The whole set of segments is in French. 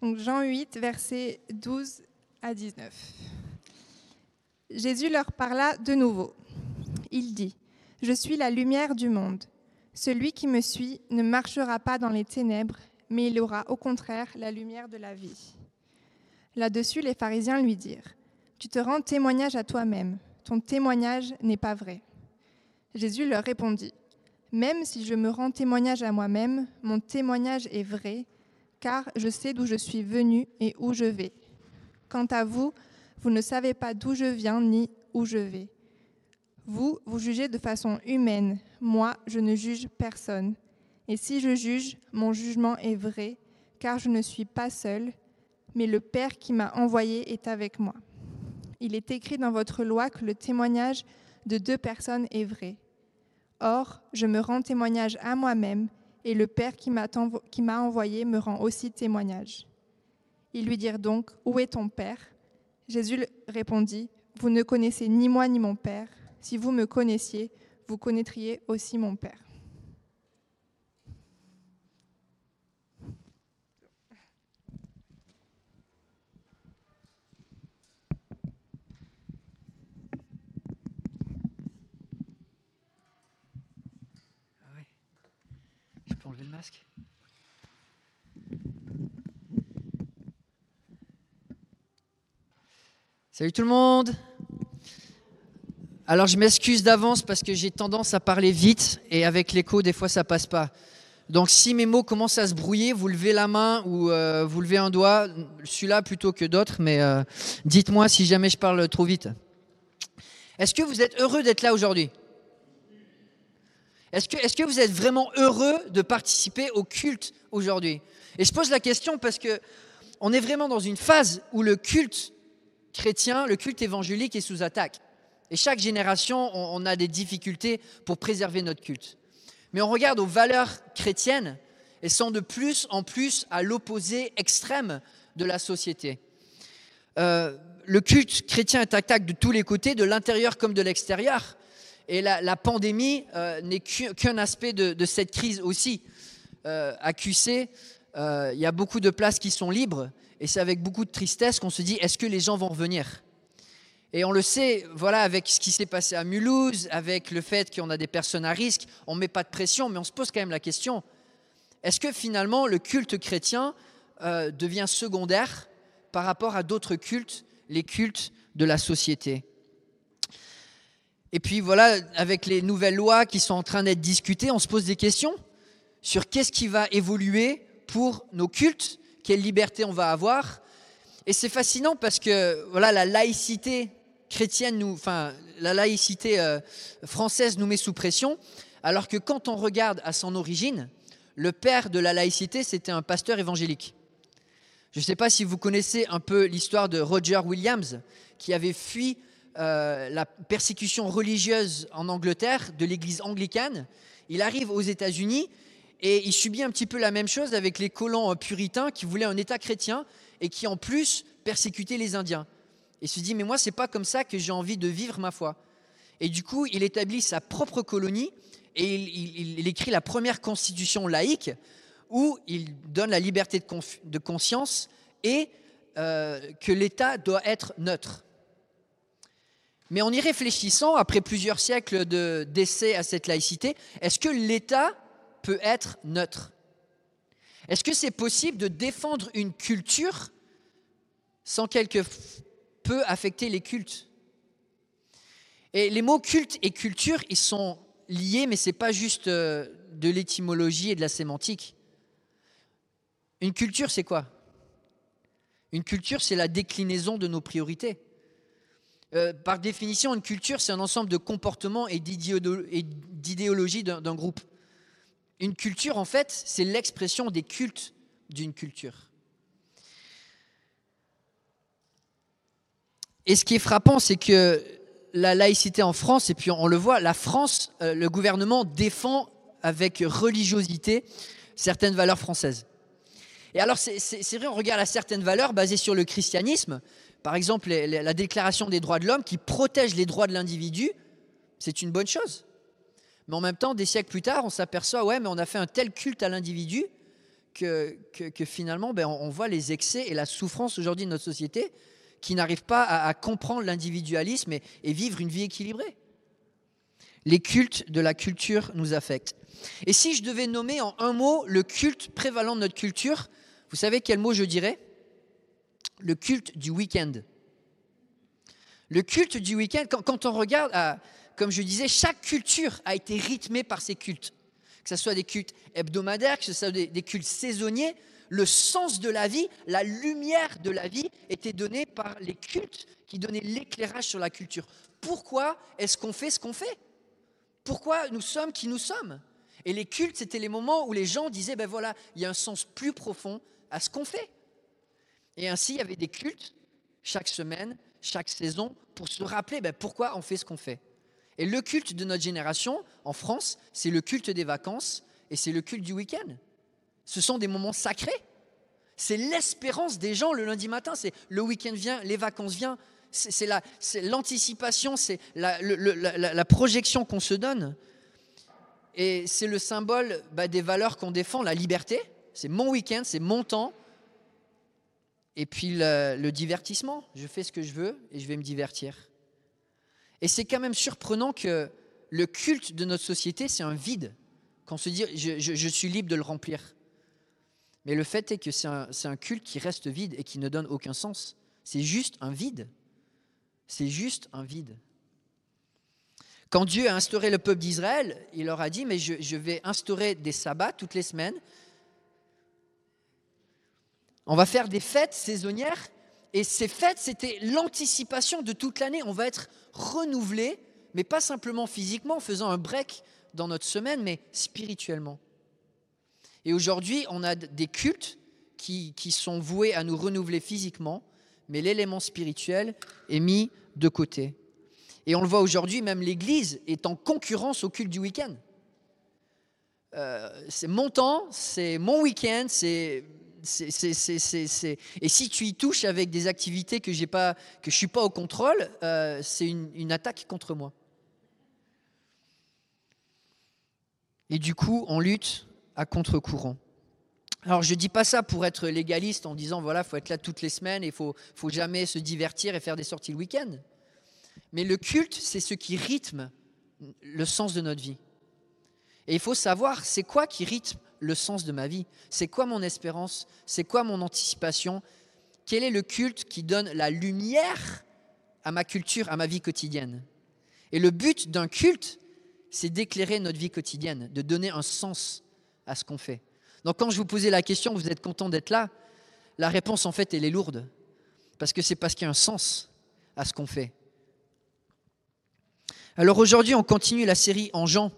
Jean 8, versets 12 à 19. Jésus leur parla de nouveau. Il dit, Je suis la lumière du monde. Celui qui me suit ne marchera pas dans les ténèbres, mais il aura au contraire la lumière de la vie. Là-dessus, les pharisiens lui dirent, Tu te rends témoignage à toi-même, ton témoignage n'est pas vrai. Jésus leur répondit, Même si je me rends témoignage à moi-même, mon témoignage est vrai, car je sais d'où je suis venu et où je vais. Quant à vous, vous ne savez pas d'où je viens ni où je vais. Vous, vous jugez de façon humaine, moi, je ne juge personne. Et si je juge, mon jugement est vrai, car je ne suis pas seul, mais le Père qui m'a envoyé est avec moi. Il est écrit dans votre loi que le témoignage de deux personnes est vrai. Or, je me rends témoignage à moi-même, et le Père qui m'a envoyé me rend aussi témoignage. Ils lui dirent donc, Où est ton Père? Jésus répondit, Vous ne connaissez ni moi ni mon Père. Si vous me connaissiez, vous connaîtriez aussi mon Père. Je peux enlever le Salut tout le monde Alors je m'excuse d'avance parce que j'ai tendance à parler vite et avec l'écho des fois ça passe pas. Donc si mes mots commencent à se brouiller, vous levez la main ou euh, vous levez un doigt, celui-là plutôt que d'autres, mais euh, dites-moi si jamais je parle trop vite. Est-ce que vous êtes heureux d'être là aujourd'hui? Est-ce que, vous êtes vraiment heureux de participer au culte aujourd'hui? Et je pose la question parce que on est vraiment dans une phase où le culte chrétien, le culte évangélique est sous attaque. Et chaque génération, on, a des difficultés pour préserver notre culte. Mais on regarde aux valeurs chrétiennes, elles sont de plus en plus à l'opposé extrême de la société. Euh, le culte chrétien est attaque de tous les côtés, de l'intérieur comme de l'extérieur. Et la, pandémie euh, n'est qu'un aspect de, cette crise aussi. Euh, à QC, il y a beaucoup de places qui sont libres, et c'est avec beaucoup de tristesse qu'on se dit, est-ce que les gens vont revenir? Et on le sait, voilà, avec ce qui s'est passé à Mulhouse, avec le fait qu'on a des personnes à risque, on ne met pas de pression, mais on se pose quand même la question, est-ce que finalement le culte chrétien euh, devient secondaire par rapport à d'autres cultes, les cultes de la société? Et puis voilà, avec les nouvelles lois qui sont en train d'être discutées, on se pose des questions sur qu'est-ce qui va évoluer pour nos cultes quelle liberté on va avoir. Et c'est fascinant parce que voilà, la laïcité chrétienne, enfin, la laïcité euh, française nous met sous pression, alors que quand on regarde à son origine, le père de la laïcité, c'était un pasteur évangélique. Je ne sais pas si vous connaissez un peu l'histoire de Roger Williams, qui avait fui euh, la persécution religieuse en Angleterre de l'église anglicane. Il arrive aux États-Unis et il subit un petit peu la même chose avec les colons puritains qui voulaient un État chrétien et qui en plus persécutaient les Indiens. Il se dit, mais moi, c'est pas comme ça que j'ai envie de vivre ma foi. Et du coup, il établit sa propre colonie et il, écrit la première constitution laïque où il donne la liberté de, conscience et euh, que l'État doit être neutre. Mais en y réfléchissant, après plusieurs siècles d'essais à cette laïcité, est-ce que l'État peut être neutre? Est-ce que c'est possible de défendre une culture sans quelque peu affecter les cultes? Et les mots culte et culture, ils sont liés, mais ce n'est pas juste euh, de l'étymologie et de la sémantique. Une culture, c'est quoi? Une culture, c'est la déclinaison de nos priorités. Euh, par définition, une culture, c'est un ensemble de comportements et d'idéologies d'un groupe. Une culture, en fait, c'est l'expression des cultes d'une culture. Et ce qui est frappant, c'est que la laïcité en France, et puis on le voit, la France, euh, le gouvernement défend avec religiosité certaines valeurs françaises. Et alors, c'est vrai, on regarde à certaines valeurs basées sur le christianisme, par exemple la déclaration des droits de l'homme qui protège les droits de l'individu, c'est une bonne chose. Mais en même temps, des siècles plus tard, on s'aperçoit, ouais, mais on a fait un tel culte à l'individu que, finalement, ben, on voit les excès et la souffrance aujourd'hui de notre société qui n'arrive pas à, comprendre l'individualisme et, et vivre une vie équilibrée. Les cultes de la culture nous affectent. Et si je devais nommer en un mot le culte prévalent de notre culture, vous savez quel mot je dirais? Le culte du week-end. Le culte du week-end, quand, on regarde, comme je disais, chaque culture a été rythmée par ses cultes. Que ce soit des cultes hebdomadaires, que ce soit des, cultes saisonniers, le sens de la vie, la lumière de la vie était donnée par les cultes qui donnaient l'éclairage sur la culture. Pourquoi est-ce qu'on fait ce qu'on fait? Pourquoi nous sommes qui nous sommes? Et les cultes, c'était les moments où les gens disaient, ben voilà, il y a un sens plus profond à ce qu'on fait. Et ainsi, il y avait des cultes chaque semaine, chaque saison, pour se rappeler ben, pourquoi on fait ce qu'on fait. Et le culte de notre génération, en France, c'est le culte des vacances et c'est le culte du week-end. Ce sont des moments sacrés. C'est l'espérance des gens le lundi matin. C'est le week-end vient, les vacances viennent. C'est l'anticipation, c'est la, projection qu'on se donne. Et c'est le symbole bah, des valeurs qu'on défend, la liberté. C'est mon week-end, c'est mon temps. Et puis le, divertissement, je fais ce que je veux et je vais me divertir. Et c'est quand même surprenant que le culte de notre société, c'est un vide. Qu'on se dit, je, suis libre de le remplir. Mais le fait est que c'est un, culte qui reste vide et qui ne donne aucun sens. C'est juste un vide. C'est juste un vide. Quand Dieu a instauré le peuple d'Israël, il leur a dit, mais je vais instaurer des sabbats toutes les semaines on va faire des fêtes saisonnières et ces fêtes, c'était l'anticipation de toute l'année. On va être renouvelé, mais pas simplement physiquement, en faisant un break dans notre semaine, mais spirituellement. Et aujourd'hui, on a des cultes qui, sont voués à nous renouveler physiquement, mais l'élément spirituel est mis de côté. Et on le voit aujourd'hui, même l'Église est en concurrence au culte du week-end. Euh, c'est mon temps, c'est mon week-end, c'est et si tu y touches avec des activités que, pas, que je ne suis pas au contrôle, euh, c'est une, attaque contre moi. Et du coup, on lutte à contre-courant. Alors, je ne dis pas ça pour être légaliste en disant, voilà, il faut être là toutes les semaines et il faut, faut jamais se divertir et faire des sorties le week-end. Mais le culte, c'est ce qui rythme le sens de notre vie. Et il faut savoir, c'est quoi qui rythme le sens de ma vie C'est quoi mon espérance? C'est quoi mon anticipation? Quel est le culte qui donne la lumière à ma culture, à ma vie quotidienne? Et le but d'un culte, c'est d'éclairer notre vie quotidienne, de donner un sens à ce qu'on fait. Donc quand je vous posais la question, vous êtes content d'être là La réponse, en fait, elle est lourde. Parce que c'est parce qu'il y a un sens à ce qu'on fait. Alors aujourd'hui, on continue la série en Jean.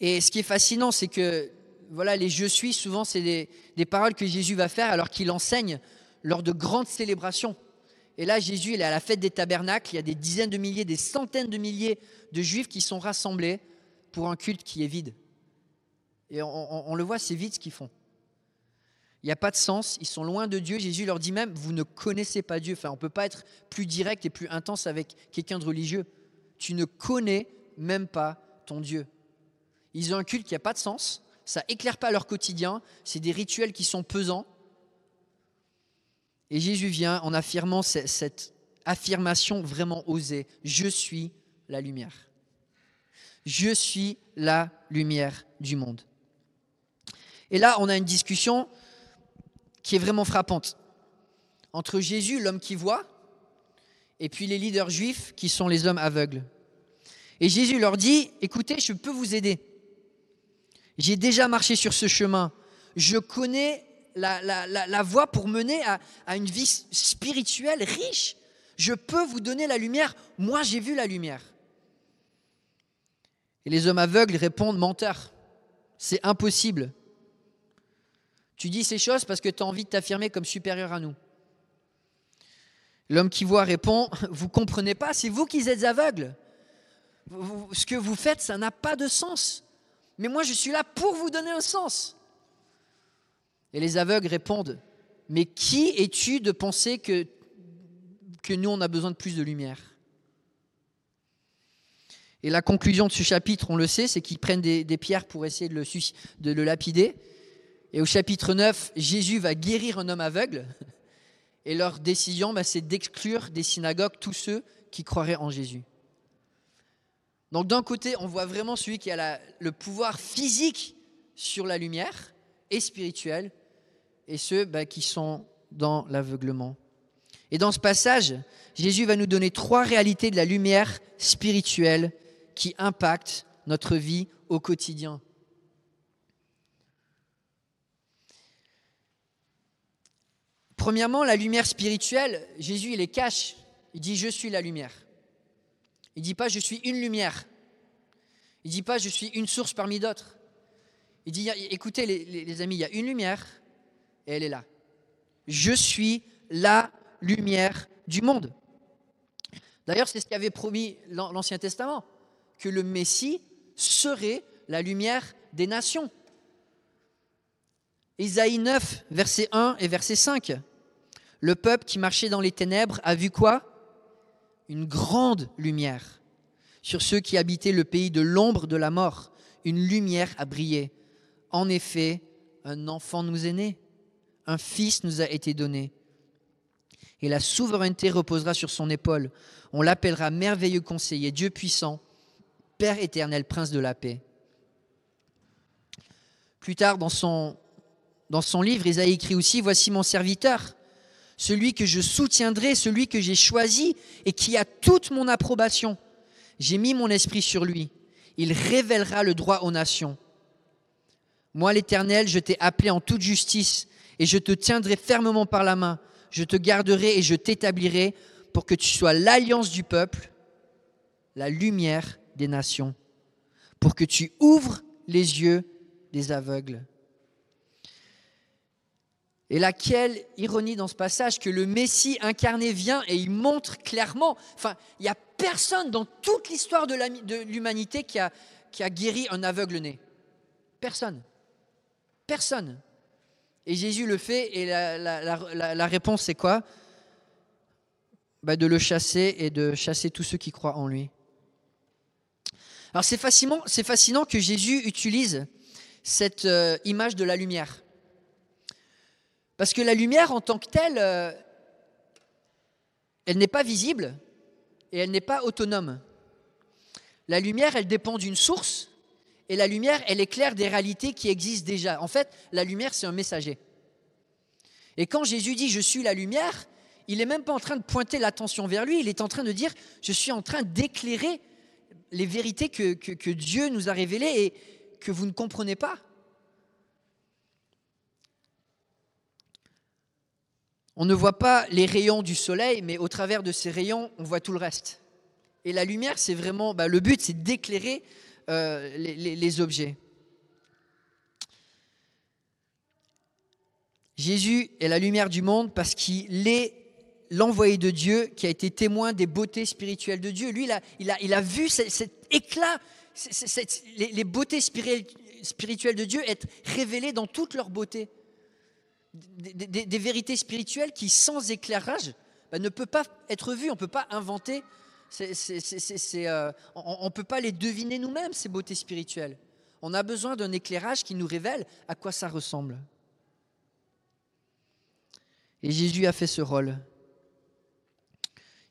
Et ce qui est fascinant, c'est que voilà, les je suis, souvent, c'est des, paroles que Jésus va faire alors qu'il enseigne lors de grandes célébrations. Et là, Jésus, il est à la fête des tabernacles, il y a des dizaines de milliers, des centaines de milliers de juifs qui sont rassemblés pour un culte qui est vide. Et on, le voit, c'est vide ce qu'ils font. Il n'y a pas de sens, ils sont loin de Dieu. Jésus leur dit même, vous ne connaissez pas Dieu. Enfin, on ne peut pas être plus direct et plus intense avec quelqu'un de religieux. Tu ne connais même pas ton Dieu. Ils ont un culte qui n'a pas de sens, ça éclaire pas leur quotidien, c'est des rituels qui sont pesants. Et Jésus vient en affirmant cette affirmation vraiment osée, je suis la lumière. Je suis la lumière du monde. Et là, on a une discussion qui est vraiment frappante entre Jésus, l'homme qui voit, et puis les leaders juifs qui sont les hommes aveugles. Et Jésus leur dit, écoutez, je peux vous aider. J'ai déjà marché sur ce chemin. Je connais la, voie pour mener à, une vie spirituelle riche. Je peux vous donner la lumière. Moi, j'ai vu la lumière. Et les hommes aveugles répondent, menteur, c'est impossible. Tu dis ces choses parce que tu as envie de t'affirmer comme supérieur à nous. L'homme qui voit répond, vous comprenez pas, c'est vous qui êtes aveugles. Ce que vous faites, ça n'a pas de sens mais moi je suis là pour vous donner un sens. Et les aveugles répondent, mais qui es-tu de penser que, nous, on a besoin de plus de lumière? Et la conclusion de ce chapitre, on le sait, c'est qu'ils prennent des, pierres pour essayer de le, de le lapider. Et au chapitre 9, Jésus va guérir un homme aveugle. Et leur décision, bah, c'est d'exclure des synagogues tous ceux qui croiraient en Jésus. Donc d'un côté, on voit vraiment celui qui a le pouvoir physique sur la lumière et spirituel, et ceux bah, qui sont dans l'aveuglement. Et dans ce passage, Jésus va nous donner trois réalités de la lumière spirituelle qui impactent notre vie au quotidien. Premièrement, la lumière spirituelle, Jésus il cache. Il dit je suis la lumière. Il dit pas je suis une lumière. Il dit pas je suis une source parmi d'autres. Il dit écoutez les, amis, il y a une lumière et elle est là. Je suis la lumière du monde. D'ailleurs, c'est ce qu'avait promis l'Ancien Testament, que le Messie serait la lumière des nations. Isaïe 9, verset 1 et verset 5. Le peuple qui marchait dans les ténèbres a vu quoi? Une grande lumière. Sur ceux qui habitaient le pays de l'ombre de la mort, une lumière a brillé. En effet, un enfant nous est né, un fils nous a été donné. Et la souveraineté reposera sur son épaule. On l'appellera merveilleux conseiller, Dieu puissant, Père éternel, prince de la paix. Plus tard, dans son, livre, Isaïe écrit aussi, Voici mon serviteur, celui que je soutiendrai, celui que j'ai choisi et qui a toute mon approbation. J'ai mis mon esprit sur lui. Il révélera le droit aux nations. Moi, l'Éternel, je t'ai appelé en toute justice et je te tiendrai fermement par la main. Je te garderai et je t'établirai pour que tu sois l'alliance du peuple, la lumière des nations, pour que tu ouvres les yeux des aveugles et laquelle ironie dans ce passage que le Messie incarné vient et il montre clairement, enfin, il n'y a personne dans toute l'histoire de l'humanité qui a, guéri un aveugle né. Personne. Personne. Et Jésus le fait et la, réponse c'est quoi? Bah, De le chasser et de chasser tous ceux qui croient en lui. Alors c'est fascinant, fascinant que Jésus utilise cette euh, image de la lumière. Parce que la lumière en tant que telle, euh, elle n'est pas visible et elle n'est pas autonome. La lumière, elle dépend d'une source et la lumière, elle éclaire des réalités qui existent déjà. En fait, la lumière, c'est un messager. Et quand Jésus dit je suis la lumière, il n'est même pas en train de pointer l'attention vers lui, il est en train de dire je suis en train d'éclairer les vérités que, que Dieu nous a révélées et que vous ne comprenez pas. On ne voit pas les rayons du soleil, mais au travers de ces rayons, on voit tout le reste. Et la lumière, c'est vraiment, bah, le but, c'est d'éclairer euh, les, objets. Jésus est la lumière du monde parce qu'il est l'envoyé de Dieu qui a été témoin des beautés spirituelles de Dieu. Lui, il a, vu cet, éclat, les beautés spirituelles de Dieu être révélées dans toute leur beauté des, vérités spirituelles qui, sans éclairage, bah, ne peuvent pas être vues, on ne peut pas inventer, euh, on ne peut pas les deviner nous-mêmes, ces beautés spirituelles. On a besoin d'un éclairage qui nous révèle à quoi ça ressemble. Et Jésus a fait ce rôle.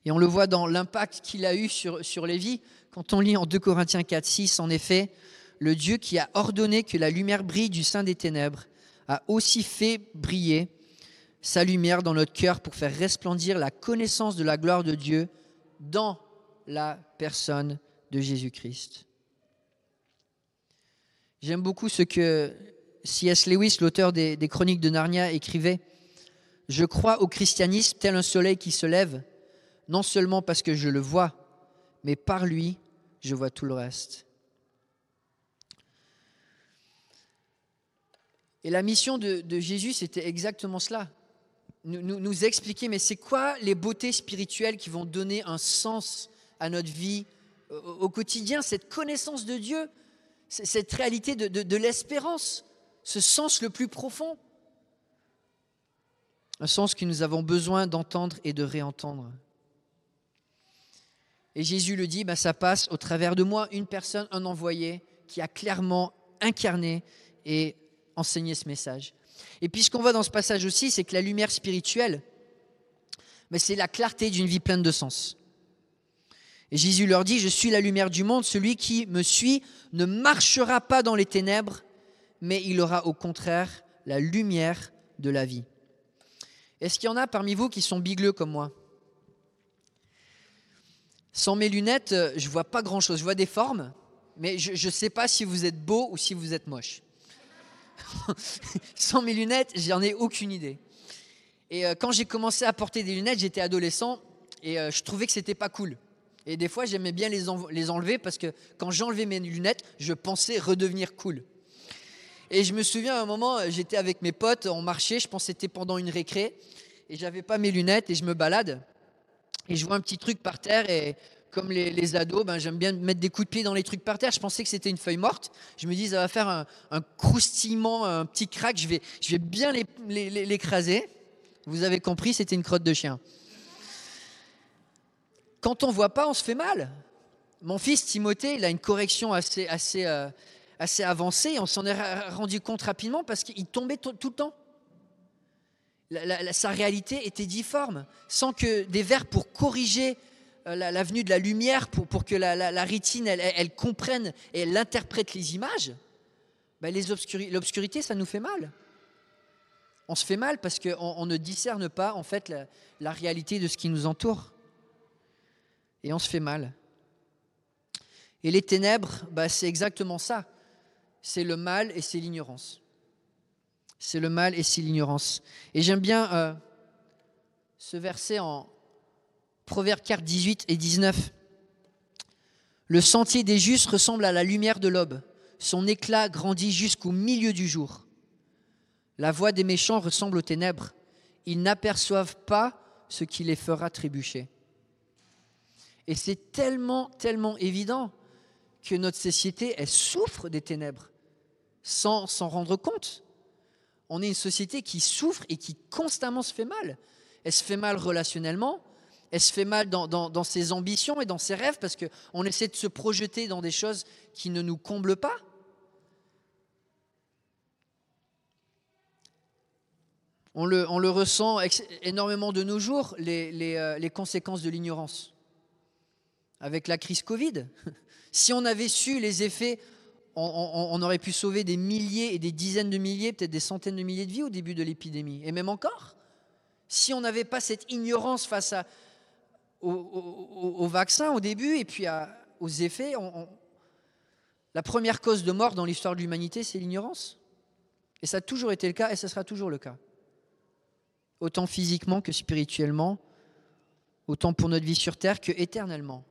Et on le voit dans l'impact qu'il a eu sur, sur les vies. Quand on lit en 2 Corinthiens 4, 6, en effet, le Dieu qui a ordonné que la lumière brille du sein des ténèbres a aussi fait briller sa lumière dans notre cœur pour faire resplendir la connaissance de la gloire de Dieu dans la personne de Jésus-Christ. J'aime beaucoup ce que C.S. Lewis, l'auteur des, des, Chroniques de Narnia, écrivait. Je crois au christianisme tel un soleil qui se lève, non seulement parce que je le vois, mais par lui, je vois tout le reste. Et la mission de, Jésus, c'était exactement cela. Nous, expliquer, mais c'est quoi les beautés spirituelles qui vont donner un sens à notre vie au, quotidien, cette connaissance de Dieu, cette réalité de, de l'espérance, ce sens le plus profond? Un sens que nous avons besoin d'entendre et de réentendre. Et Jésus le dit, bah, ça passe au travers de moi, une personne, un envoyé, qui a clairement incarné et enseigner ce message. Et puis ce qu'on voit dans ce passage aussi, c'est que la lumière spirituelle, mais c'est la clarté d'une vie pleine de sens. Et Jésus leur dit, je suis la lumière du monde, celui qui me suit ne marchera pas dans les ténèbres, mais il aura au contraire la lumière de la vie. Est-ce qu'il y en a parmi vous qui sont bigleux comme moi? Sans mes lunettes, je vois pas grand-chose. Je vois des formes, mais je ne sais pas si vous êtes beau ou si vous êtes moche. Sans mes lunettes, j'en ai aucune idée. Et euh, quand j'ai commencé à porter des lunettes, j'étais adolescent et euh, je trouvais que c'était pas cool. Et des fois, j'aimais bien les, enlever parce que quand j'enlevais mes lunettes, je pensais redevenir cool. Et je me souviens à un moment, j'étais avec mes potes, on marchait, je pense que c'était pendant une récré, et j'avais pas mes lunettes et je me balade. Et je vois un petit truc par terre et comme les, ados, ben, j'aime bien mettre des coups de pied dans les trucs par terre. Je pensais que c'était une feuille morte. Je me dis, ça va faire un, un croustillement, un petit crack. Je vais, je vais bien l'écraser. Vous avez compris, c'était une crotte de chien. Quand on voit pas, on se fait mal. Mon fils Timothée, il a une correction assez, assez, euh, assez avancée. On s'en est rendu compte rapidement parce qu'il tombait tout le temps. sa réalité était difforme, sans que des verres pour corriger euh, la, venue de la lumière pour, pour que la, rétine, elle, comprenne et elle interprète les images, ben l'obscurité, ça nous fait mal. On se fait mal parce qu'on on ne discerne pas en fait la, réalité de ce qui nous entoure. Et on se fait mal. Et les ténèbres, ben c'est exactement ça. C'est le mal et c'est l'ignorance. C'est le mal et c'est l'ignorance. Et j'aime bien euh, ce verset en, Proverbe 4, 18 et 19. Le sentier des justes ressemble à la lumière de l'aube. Son éclat grandit jusqu'au milieu du jour. La voix des méchants ressemble aux ténèbres. Ils n'aperçoivent pas ce qui les fera trébucher. Et c'est tellement, tellement évident que notre société, elle souffre des ténèbres sans s'en rendre compte. On est une société qui souffre et qui constamment se fait mal. Elle se fait mal relationnellement, elle se fait mal dans, ses ambitions et dans ses rêves parce qu'on essaie de se projeter dans des choses qui ne nous comblent pas. On le, ressent énormément de nos jours, les, euh, conséquences de l'ignorance. Avec la crise Covid, si on avait su les effets, on, aurait pu sauver des milliers et des dizaines de milliers, peut-être des centaines de milliers de vies au début de l'épidémie. Et même encore, si on n'avait pas cette ignorance face à, au, vaccin au début et puis aux effets. la première cause de mort dans l'histoire de l'humanité, c'est l'ignorance. Et ça a toujours été le cas et ce sera toujours le cas. Autant physiquement que spirituellement, autant pour notre vie sur Terre que éternellement.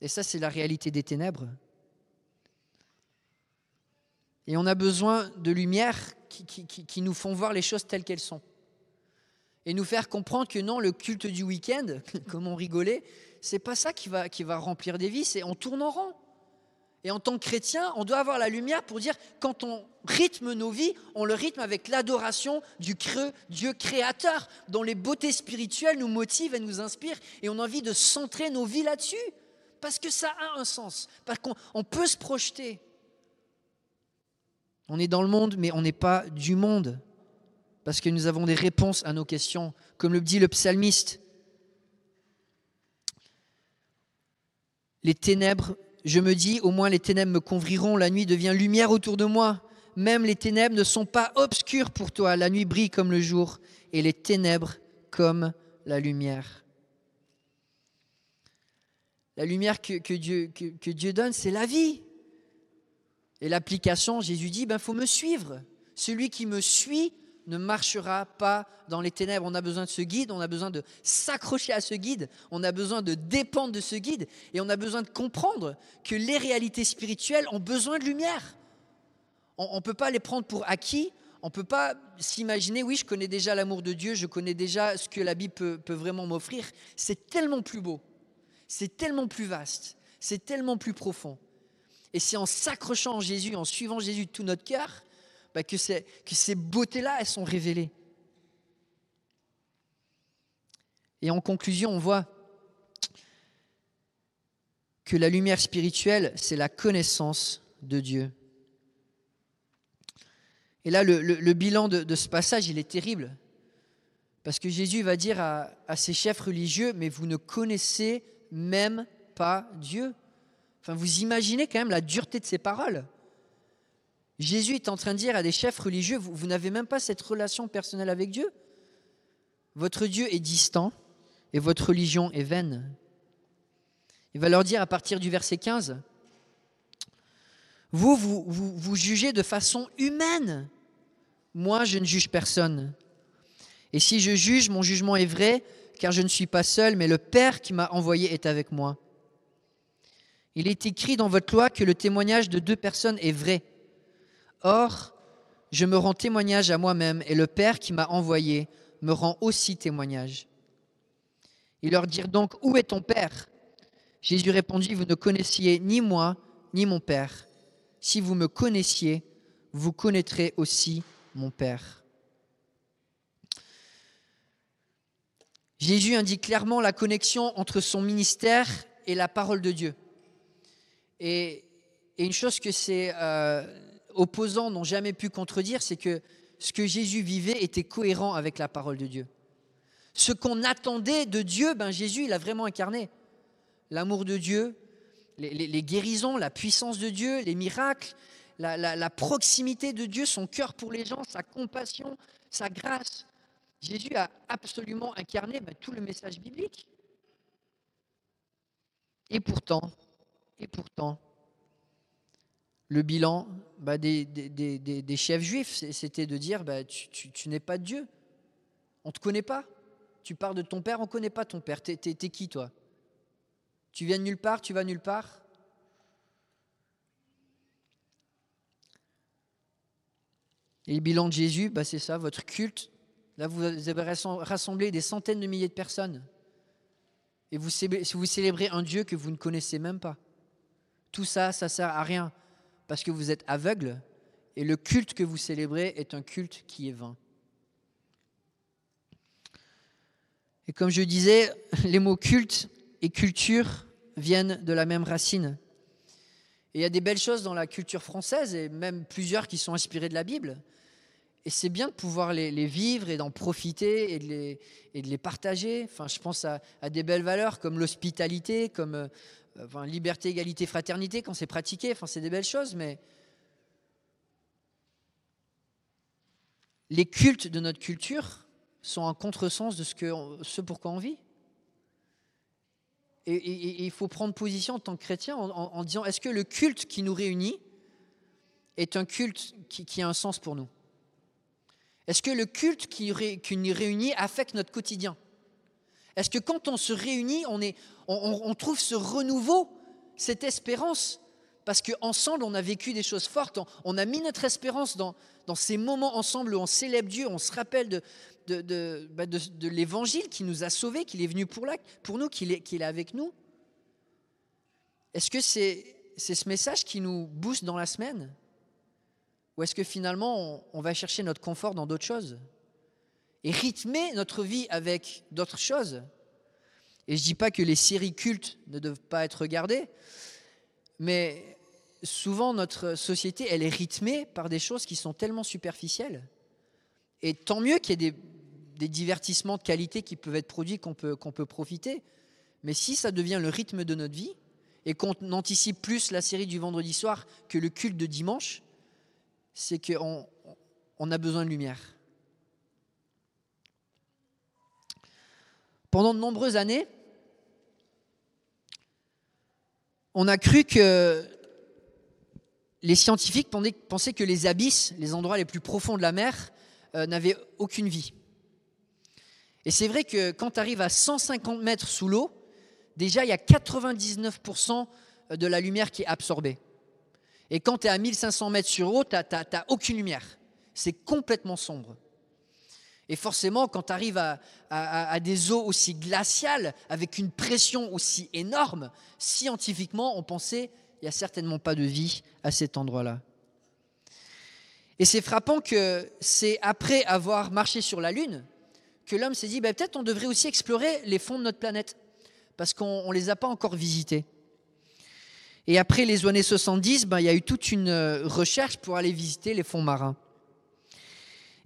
Et ça, c'est la réalité des ténèbres. Et on a besoin de lumière qui, qui nous font voir les choses telles qu'elles sont et nous faire comprendre que non, le culte du week-end, comme on rigolait, c'est pas ça qui va, qui va remplir des vies, c'est on tourne en rond. Et en tant que chrétien, on doit avoir la lumière pour dire quand on rythme nos vies, on le rythme avec l'adoration du Dieu créateur, dont les beautés spirituelles nous motivent et nous inspirent, et on a envie de centrer nos vies là-dessus, parce que ça a un sens, parce qu'on peut se projeter. On est dans le monde, mais on n'est pas du monde parce que nous avons des réponses à nos questions, comme le dit le psalmiste. Les ténèbres, je me dis, au moins les ténèbres me couvriront, la nuit devient lumière autour de moi. Même les ténèbres ne sont pas obscures pour toi, la nuit brille comme le jour, et les ténèbres comme la lumière. La lumière que, Dieu, que, Dieu, donne, c'est la vie. Et l'application, Jésus dit, il ben, faut me suivre. Celui qui me suit ne marchera pas dans les ténèbres. On a besoin de ce guide, on a besoin de s'accrocher à ce guide, on a besoin de dépendre de ce guide et on a besoin de comprendre que les réalités spirituelles ont besoin de lumière. On ne peut pas les prendre pour acquis, on ne peut pas s'imaginer, oui, je connais déjà l'amour de Dieu, je connais déjà ce que la Bible peut, vraiment m'offrir. C'est tellement plus beau, c'est tellement plus vaste, c'est tellement plus profond. Et c'est en s'accrochant en Jésus, en suivant Jésus de tout notre cœur, bah, que, ces, beautés-là, elles sont révélées. Et en conclusion, on voit que la lumière spirituelle, c'est la connaissance de Dieu. Et là, le, bilan de, ce passage, il est terrible. Parce que Jésus va dire à, à ses chefs religieux, mais vous ne connaissez même pas Dieu. Enfin, vous imaginez quand même la dureté de ces paroles. Jésus est en train de dire à des chefs religieux, vous, n'avez même pas cette relation personnelle avec Dieu. Votre Dieu est distant et votre religion est vaine. Il va leur dire à partir du verset 15, vous, vous, vous, jugez de façon humaine. Moi, je ne juge personne. Et si je juge, mon jugement est vrai, car je ne suis pas seul, mais le Père qui m'a envoyé est avec moi. Il est écrit dans votre loi que le témoignage de deux personnes est vrai. Or, je me rends témoignage à moi-même, et le Père qui m'a envoyé me rend aussi témoignage. Ils leur dirent donc, Où est ton Père? Jésus répondit, Vous ne connaissiez ni moi, ni mon Père. Si vous me connaissiez, vous connaîtrez aussi mon Père. Jésus indique clairement la connexion entre son ministère et la parole de Dieu. Et, une chose que c'est euh, opposants n'ont jamais pu contredire, c'est que ce que Jésus vivait était cohérent avec la parole de Dieu. Ce qu'on attendait de Dieu, ben Jésus, il a vraiment incarné. L'amour de Dieu, les, guérisons, la puissance de Dieu, les miracles, la, proximité de Dieu, son cœur pour les gens, sa compassion, sa grâce. Jésus a absolument incarné ben, tout le message biblique. Et pourtant, et pourtant, le bilan bah, des, chefs juifs, c'était de dire bah, tu, n'es pas Dieu. On ne te connaît pas. Tu parles de ton père, on ne connaît pas ton père. T'es, es, qui toi? Tu viens de nulle part, tu vas nulle part? Et le bilan de Jésus, bah, c'est ça, votre culte. Là, vous avez rassemblé des centaines de milliers de personnes. Et vous, vous célébrez un Dieu que vous ne connaissez même pas. Tout ça, ça sert à rien parce que vous êtes aveugle et le culte que vous célébrez est un culte qui est vain. Et comme je disais, les mots culte et culture viennent de la même racine. Et il y a des belles choses dans la culture française, et même plusieurs qui sont inspirées de la Bible. Et c'est bien de pouvoir les, vivre et d'en profiter et de, les, partager. Enfin, je pense à, à des belles valeurs comme l'hospitalité, comme euh, liberté, égalité, fraternité, quand c'est pratiqué, enfin, c'est des belles choses, mais les cultes de notre culture sont un contresens de ce, que, ce pourquoi on vit. Et, il faut prendre position en tant que chrétien en, disant est-ce que le culte qui nous réunit est un culte qui, a un sens pour nous? Est-ce que le culte qui nous réunit affecte notre quotidien? Est-ce que quand on se réunit, on, trouve ce renouveau, cette espérance? Parce qu'ensemble, on a vécu des choses fortes, on, a mis notre espérance dans, ces moments ensemble où on célèbre Dieu, on se rappelle de, bah, l'évangile qui nous a sauvés, qu'il est venu pour, nous, qu'il est, avec nous. Est-ce que c'est ce message qui nous booste dans la semaine? Ou est-ce que finalement on va chercher notre confort dans d'autres choses? Et rythmer notre vie avec d'autres choses. Et je ne dis pas que les séries cultes ne doivent pas être regardées, mais souvent notre société, elle est rythmée par des choses qui sont tellement superficielles. Et tant mieux qu'il y ait des, divertissements de qualité qui peuvent être produits, qu'on peut, profiter. Mais si ça devient le rythme de notre vie, et qu'on anticipe plus la série du vendredi soir que le culte de dimanche, c'est qu'on on a besoin de lumière. Pendant de nombreuses années, on a cru que les scientifiques pensaient que les abysses, les endroits les plus profonds de la mer, euh, n'avaient aucune vie. Et c'est vrai que quand tu arrives à 150 mètres sous l'eau, déjà il y a 99% de la lumière qui est absorbée. Et quand tu es à 1500 mètres sur eau, tu n'as aucune lumière. C'est complètement sombre. Et forcément, quand tu arrives à, des eaux aussi glaciales, avec une pression aussi énorme, scientifiquement, on pensait il n'y a certainement pas de vie à cet endroit-là. Et c'est frappant que c'est après avoir marché sur la Lune que l'homme s'est dit ben, peut-être on devrait aussi explorer les fonds de notre planète, parce qu'on ne les a pas encore visités. Et après les années 70, ben, il y a eu toute une recherche pour aller visiter les fonds marins.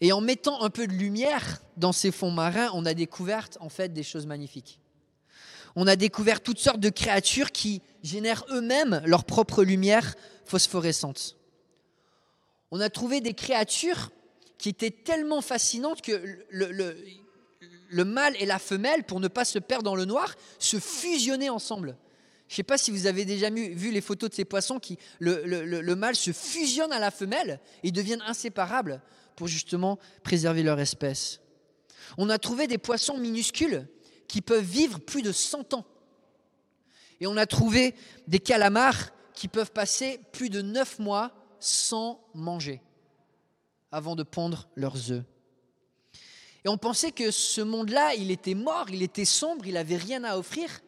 Et en mettant un peu de lumière dans ces fonds marins, on a découvert en fait des choses magnifiques. On a découvert toutes sortes de créatures qui génèrent eux-mêmes leur propre lumière phosphorescente. On a trouvé des créatures qui étaient tellement fascinantes que le, le mâle et la femelle, pour ne pas se perdre dans le noir, se fusionnaient ensemble. Je ne sais pas si vous avez déjà vu les photos de ces poissons qui, le, mâle se fusionne à la femelle et deviennent inséparables pour justement préserver leur espèce. On a trouvé des poissons minuscules qui peuvent vivre plus de 100 ans. Et on a trouvé des calamars qui peuvent passer plus de 9 mois sans manger avant de pondre leurs œufs. Et on pensait que ce monde-là, il était mort, il était sombre, il n'avait rien à offrir.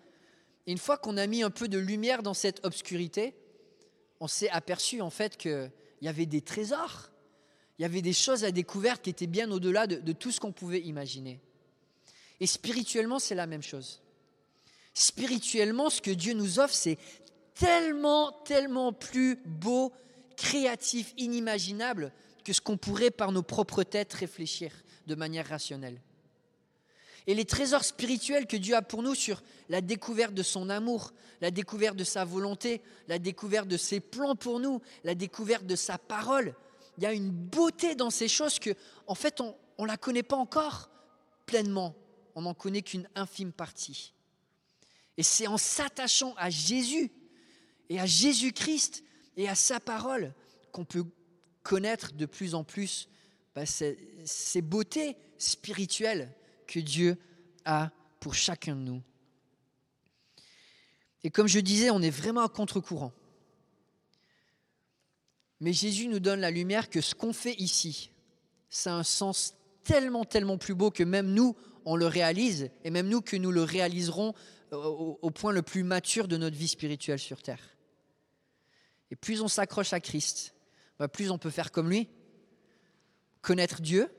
Et une fois qu'on a mis un peu de lumière dans cette obscurité, on s'est aperçu en fait qu'il y avait des trésors, il y avait des choses à découvrir qui étaient bien au-delà de, tout ce qu'on pouvait imaginer. Et spirituellement, c'est la même chose. Spirituellement, ce que Dieu nous offre, c'est tellement, tellement plus beau, créatif, inimaginable que ce qu'on pourrait par nos propres têtes réfléchir de manière rationnelle. Et les trésors spirituels que Dieu a pour nous sur la découverte de son amour, la découverte de sa volonté, la découverte de ses plans pour nous, la découverte de sa parole, il y a une beauté dans ces choses que, en fait, on ne la connaît pas encore pleinement. On n'en connaît qu'une infime partie. Et c'est en s'attachant à Jésus et à Jésus-Christ et à sa parole qu'on peut connaître de plus en plus bah, ces beautés spirituelles que Dieu a pour chacun de nous. Et comme je disais, on est vraiment à contre-courant. Mais Jésus nous donne la lumière que ce qu'on fait ici, ça a un sens tellement, tellement plus beau que même nous, on le réalise, et même nous, que nous le réaliserons au, point le plus mature de notre vie spirituelle sur Terre. Et plus on s'accroche à Christ, bah, plus on peut faire comme lui, connaître Dieu,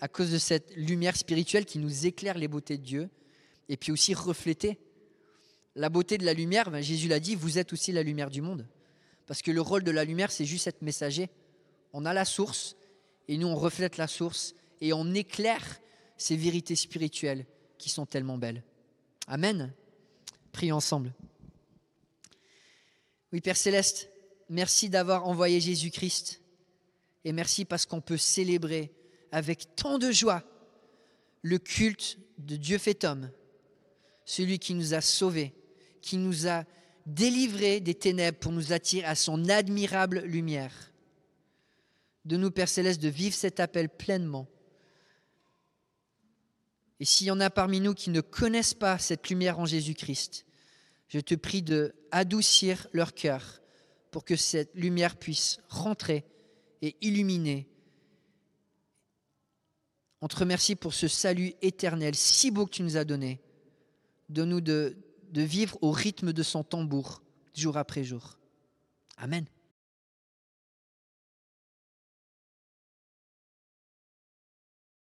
à cause de cette lumière spirituelle qui nous éclaire les beautés de Dieu, et puis aussi refléter la beauté de la lumière. Ben, Jésus l'a dit, vous êtes aussi la lumière du monde. Parce que le rôle de la lumière, c'est juste être messager. On a la source, et nous, on reflète la source, et on éclaire ces vérités spirituelles qui sont tellement belles. Amen. Prions ensemble. Oui, Père céleste, merci d'avoir envoyé Jésus-Christ. Et merci parce qu'on peut célébrer avec tant de joie le culte de Dieu fait homme, celui qui nous a sauvés, qui nous a délivrés des ténèbres pour nous attirer à son admirable lumière. De nous, Père céleste, de vivre cet appel pleinement. Et s'il y en a parmi nous qui ne connaissent pas cette lumière en Jésus-Christ, je te prie de adoucir leur cœur pour que cette lumière puisse rentrer et illuminer on te remercie pour ce salut éternel si beau que tu nous as donné. Donne-nous de, de vivre au rythme de son tambour, jour après jour. Amen.